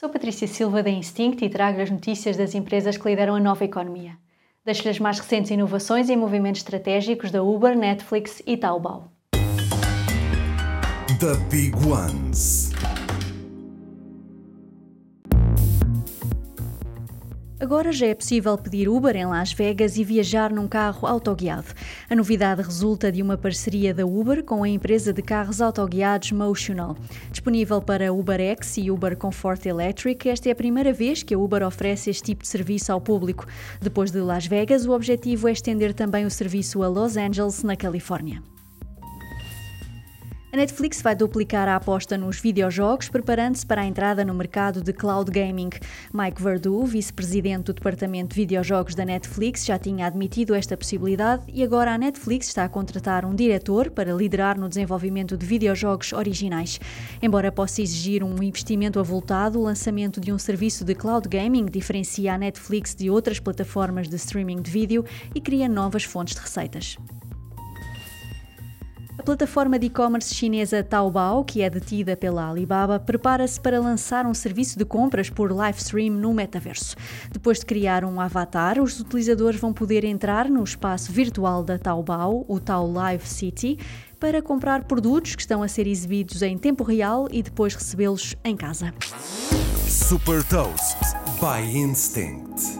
Sou Patrícia Silva da Instinct e trago as notícias das empresas que lideram a nova economia. Deixo-lhe as mais recentes inovações e movimentos estratégicos da Uber, Netflix e Taobao. The Big Ones. Agora já é possível pedir Uber em Las Vegas e viajar num carro autoguiado. A novidade resulta de uma parceria da Uber com a empresa de carros autoguiados Motional. Disponível para UberX e Uber Comfort Electric, esta é a primeira vez que a Uber oferece este tipo de serviço ao público. Depois de Las Vegas, o objetivo é estender também o serviço a Los Angeles, na Califórnia. A Netflix vai duplicar a aposta nos videojogos, preparando-se para a entrada no mercado de cloud gaming. Mike Verdu, vice-presidente do departamento de videojogos da Netflix, já tinha admitido esta possibilidade e agora a Netflix está a contratar um diretor para liderar no desenvolvimento de videojogos originais. Embora possa exigir um investimento avultado, o lançamento de um serviço de cloud gaming diferencia a Netflix de outras plataformas de streaming de vídeo e cria novas fontes de receitas. A plataforma de e-commerce chinesa Taobao, que é detida pela Alibaba, prepara-se para lançar um serviço de compras por live stream no metaverso. Depois de criar um avatar, os utilizadores vão poder entrar no espaço virtual da Taobao, o Tao Live City, para comprar produtos que estão a ser exibidos em tempo real e depois recebê-los em casa. Super Toast by Instinct.